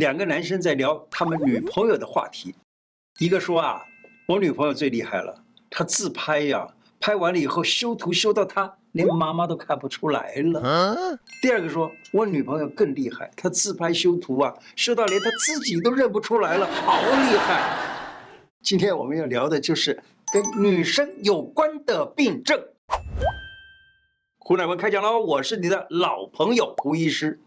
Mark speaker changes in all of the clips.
Speaker 1: 两个男生在聊他们女朋友的话题，一个说啊，我女朋友最厉害了，她自拍呀，拍完了以后修图修到她连妈妈都看不出来了。第二个说，我女朋友更厉害，她自拍修图啊，修到连她自己都认不出来了，好厉害。今天我们要聊的就是跟女生有关的病症。胡乃文开讲喽，我是你的老朋友胡医师。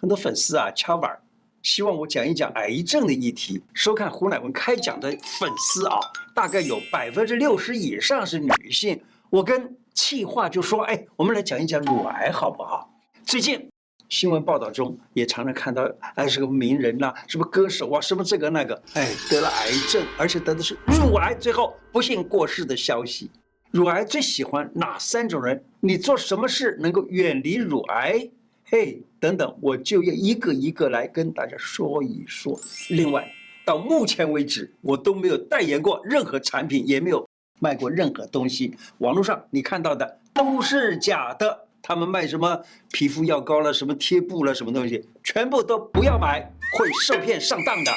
Speaker 1: 很多粉丝啊敲碗，希望我讲一讲癌症的议题。收看胡乃文开讲的粉丝啊，大概有百分之六十以上是女性。我跟气话就说，哎，我们来讲一讲乳癌好不好？最近新闻报道中也常常看到，哎，是个名人呐、什么歌手啊，什么这个那个，哎，得了癌症，而且得的是乳癌，最后不幸过世的消息。乳癌最喜欢哪三种人？你做什么事能够远离乳癌？嘿，等等，我就要一个一个来跟大家说一说。另外，到目前为止，我都没有代言过任何产品，也没有卖过任何东西。网络上你看到的都是假的。他们卖什么皮肤药膏了，什么贴布了，什么东西，全部都不要买，会受骗上当的。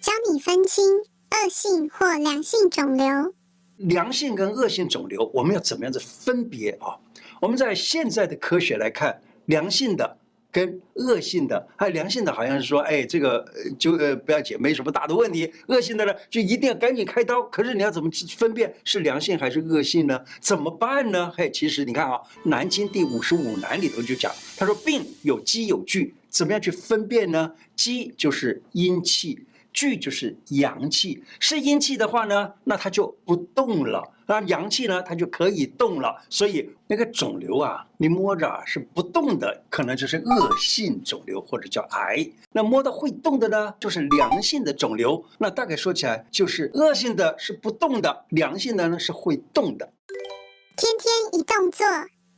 Speaker 2: 教你分清恶性或良性肿瘤。
Speaker 1: 良性跟恶性肿瘤，我们要怎么样子分别啊？我们在现在的科学来看。良性的跟恶性的，还有良性的，好像是说，哎，这个就呃不要紧，没什么大的问题。恶性的呢，就一定要赶紧开刀。可是你要怎么去分辨是良性还是恶性呢？怎么办呢？嘿，其实你看啊，《南京》第五十五难里头就讲，他说病有机有据，怎么样去分辨呢？机就是阴气。聚就是阳气，是阴气的话呢，那它就不动了；那阳气呢，它就可以动了。所以那个肿瘤啊，你摸着是不动的，可能就是恶性肿瘤或者叫癌；那摸到会动的呢，就是良性的肿瘤。那大概说起来，就是恶性的是不动的，良性的呢是会动的。
Speaker 2: 天天一动作，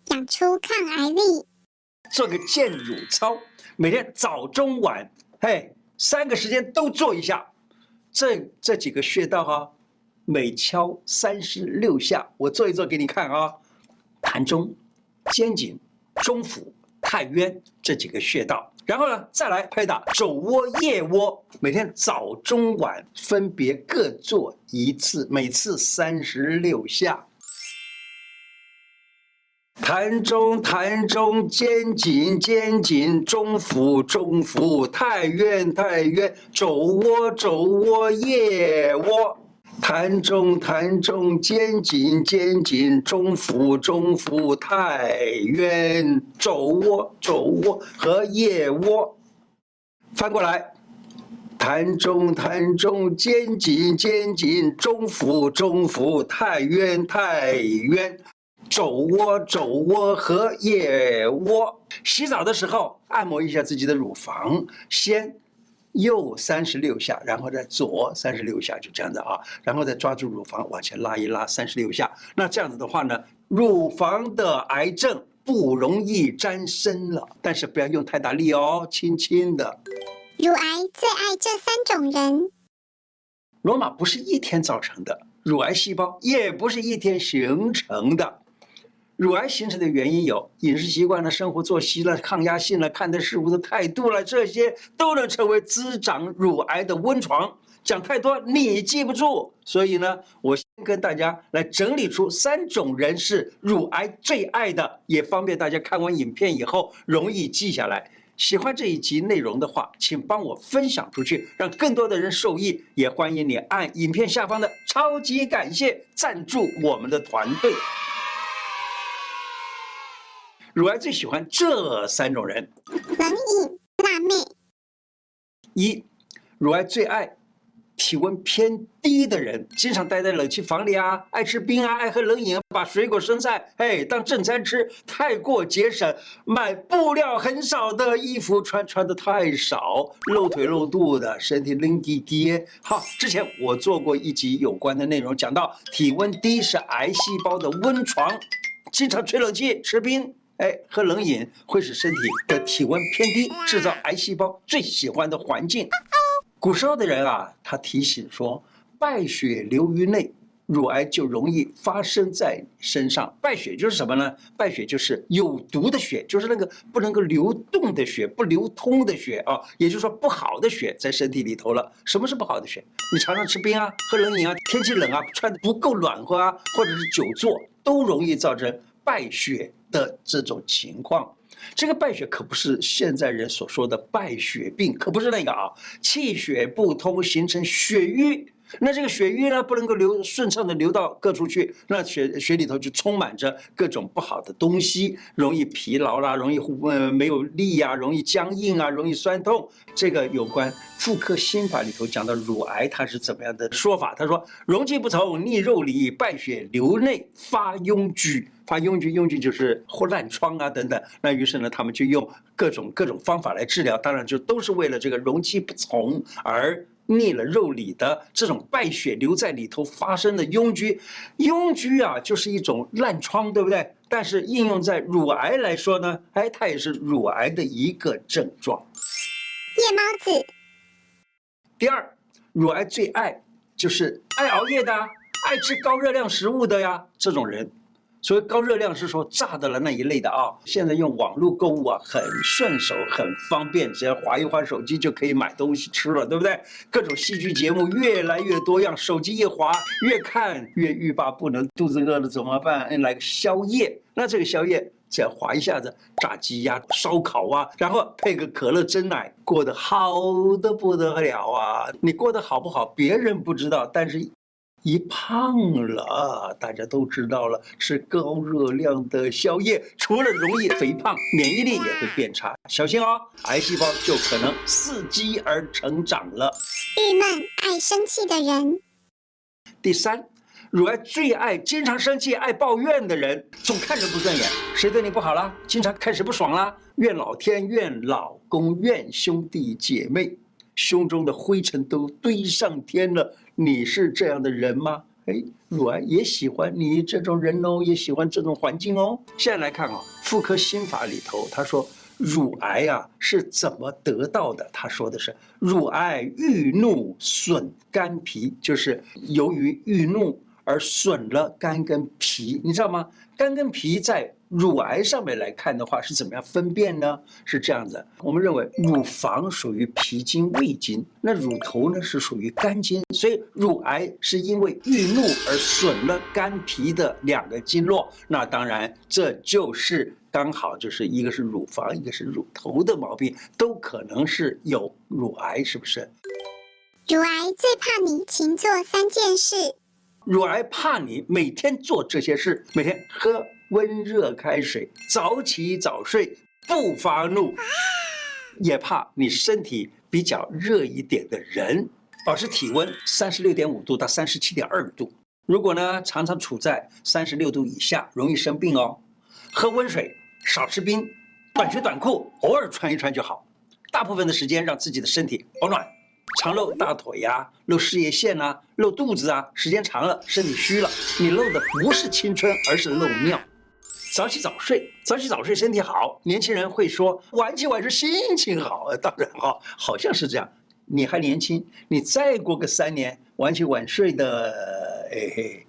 Speaker 2: 养出抗癌力。
Speaker 1: 做个健乳操，每天早中晚，嘿。三个时间都做一下，这这几个穴道哈，每敲三十六下，我做一做给你看啊。膻中、肩颈、中府、太渊这几个穴道，然后呢，再来拍打肘窝、腋窝，每天早中晚分别各做一次，每次三十六下。膻中、膻中、肩颈、肩颈、中府、中府、太渊、太渊、肘窝、肘窝、腋窝。膻中、膻中、肩颈、肩颈、中府、中府、太渊、肘窝、肘窝和腋窝。翻过来，膻中、膻中、肩颈、肩颈、中府、中府、太渊、太渊。肘窝、肘窝和腋窝。洗澡的时候按摩一下自己的乳房，先右三十六下，然后再左三十六下，就这样子啊。然后再抓住乳房往前拉一拉三十六下。那这样子的话呢，乳房的癌症不容易沾身了。但是不要用太大力哦，轻轻的。
Speaker 2: 乳癌最爱这三种人。
Speaker 1: 罗马不是一天造成的，乳癌细胞也不是一天形成的。乳癌形成的原因有饮食习惯了、生活作息了、抗压性了、看待事物的态度了，这些都能成为滋长乳癌的温床。讲太多你记不住，所以呢，我先跟大家来整理出三种人是乳癌最爱的，也方便大家看完影片以后容易记下来。喜欢这一集内容的话，请帮我分享出去，让更多的人受益。也欢迎你按影片下方的超级感谢赞助我们的团队。乳癌最喜欢这三种人：
Speaker 2: 冷饮辣妹。
Speaker 1: 一，乳癌最爱体温偏低的人，经常待在冷气房里啊，爱吃冰啊，爱喝冷饮，把水果生菜哎当正餐吃，太过节省，买布料很少的衣服穿，穿的太少，露腿露肚的，身体冷滴滴。好，之前我做过一集有关的内容，讲到体温低是癌细胞的温床，经常吹冷气、吃冰。哎，喝冷饮会使身体的体温偏低，制造癌细胞最喜欢的环境。古时候的人啊，他提醒说：败血流于内，乳癌就容易发生在身上。败血就是什么呢？败血就是有毒的血，就是那个不能够流动的血、不流通的血啊，也就是说不好的血在身体里头了。什么是不好的血？你常常吃冰啊、喝冷饮啊、天气冷啊、穿得不够暖和啊，或者是久坐，都容易造成败血的这种情况。这个败血可不是现在人所说的败血病，可不是那个啊，气血不通形成血瘀。那这个血瘀呢，不能够流顺畅的流到各处去，那血血里头就充满着各种不好的东西，容易疲劳啦，容易呃没有力呀，容易僵硬啊，容易酸痛。这个有关妇科心法里头讲到乳癌，它是怎么样的说法？他说：容气不从，逆肉里，败血流内，发痈疽。发痈疽，痈疽就是或烂疮啊等等。那于是呢，他们就用各种各种方法来治疗，当然就都是为了这个容气不从而。腻了肉里的这种败血留在里头发生的痈疽，痈疽啊就是一种烂疮，对不对？但是应用在乳癌来说呢，哎，它也是乳癌的一个症状。
Speaker 2: 夜猫子。
Speaker 1: 第二，乳癌最爱就是爱熬夜的，爱吃高热量食物的呀，这种人。所以高热量是说炸的了那一类的啊，现在用网络购物啊，很顺手，很方便，只要滑一滑手机就可以买东西吃了，对不对？各种戏剧节目越来越多样，手机一滑，越看越欲罢不能，肚子饿了怎么办？来个宵夜，那这个宵夜只要滑一下子，炸鸡呀、烧烤啊，然后配个可乐蒸奶，过得好的不得了啊！你过得好不好，别人不知道，但是。一胖了，大家都知道了，吃高热量的宵夜，除了容易肥胖，免疫力也会变差，小心哦，癌细胞就可能伺机而成长了。
Speaker 2: 郁闷、爱生气的人。
Speaker 1: 第三，乳癌最爱经常生气、爱抱怨的人，总看着不顺眼，谁对你不好啦，经常看谁不爽啦，怨老天、怨老公、怨兄弟姐妹。胸中的灰尘都堆上天了，你是这样的人吗？哎，乳癌也喜欢你这种人哦，也喜欢这种环境哦。现在来看啊、哦，妇科心法里头，他说乳癌啊是怎么得到的？他说的是乳癌郁怒损肝脾，就是由于郁怒而损了肝跟脾，你知道吗？肝跟脾在。乳癌上面来看的话是怎么样分辨呢？是这样子，我们认为乳房属于脾经、胃经，那乳头呢是属于肝经，所以乳癌是因为郁怒而损了肝脾的两个经络。那当然，这就是刚好就是一个是乳房，一个是乳头的毛病，都可能是有乳癌，是不是？
Speaker 2: 乳癌最怕你勤做三件事。
Speaker 1: 乳癌怕你每天做这些事，每天喝。温热开水，早起早睡，不发怒，也怕你身体比较热一点的人，保持体温三十六点五度到三十七点二度。如果呢，常常处在三十六度以下，容易生病哦。喝温水，少吃冰，短裙短裤偶尔穿一穿就好。大部分的时间让自己的身体保暖。常露大腿呀、露事业线啊，露肚子啊，时间长了身体虚了，你露的不是青春，而是漏尿。早起早睡，早起早睡身体好。年轻人会说晚起晚睡心情好，当然哈，好像是这样。你还年轻，你再过个三年，晚起晚睡的，哎嘿，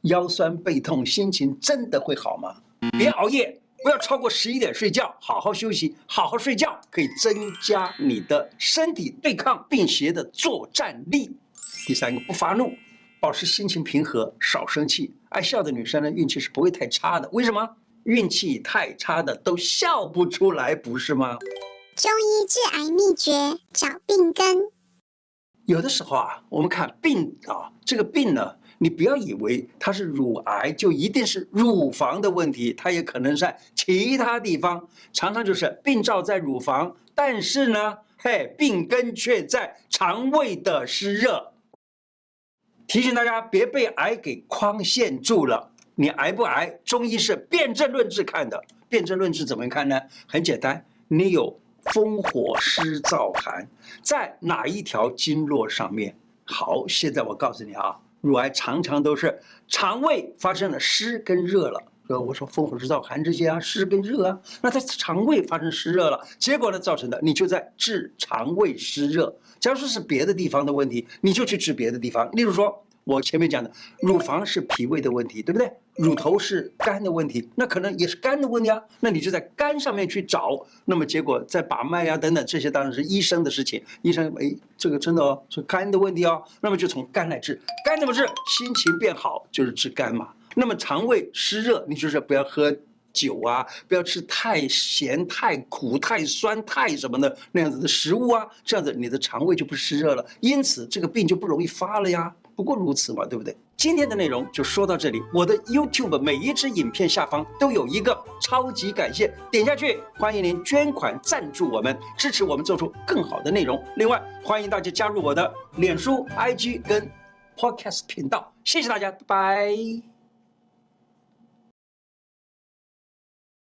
Speaker 1: 腰酸背痛，心情真的会好吗？别熬夜，不要超过十一点睡觉，好好休息，好好睡觉，可以增加你的身体对抗病邪的作战力。第三个，不发怒。保持心情平和，少生气。爱笑的女生呢，运气是不会太差的。为什么？运气太差的都笑不出来，不是吗？
Speaker 2: 中医治癌秘诀，找病根。
Speaker 1: 有的时候啊，我们看病啊，这个病呢，你不要以为它是乳癌，就一定是乳房的问题，它也可能在其他地方。常常就是病灶在乳房，但是呢，嘿，病根却在肠胃的湿热。提醒大家别被癌给框限住了。你癌不癌？中医是辨证论治看的。辨证论治怎么看呢？很简单，你有风火湿燥寒，在哪一条经络上面？好，现在我告诉你啊，乳癌常常都是肠胃发生了湿跟热了。呃，我说风火之燥寒这些啊，湿跟热啊，那在肠胃发生湿热了，结果呢造成的，你就在治肠胃湿热。假如说是别的地方的问题，你就去治别的地方。例如说，我前面讲的，乳房是脾胃的问题，对不对？乳头是肝的问题，那可能也是肝的问题啊。那你就在肝上面去找，那么结果在把脉啊等等这些当然是医生的事情。医生，哎，这个真的哦，是肝的问题哦。那么就从肝来治，肝怎么治？心情变好就是治肝嘛。那么肠胃湿热，你就是不要喝酒啊，不要吃太咸、太苦、太酸、太什么的那样子的食物啊，这样子你的肠胃就不湿热了，因此这个病就不容易发了呀。不过如此嘛，对不对？今天的内容就说到这里。我的 YouTube 每一支影片下方都有一个超级感谢，点下去，欢迎您捐款赞助我们，支持我们做出更好的内容。另外，欢迎大家加入我的脸书、IG 跟 Podcast 频道。谢谢大家，拜拜。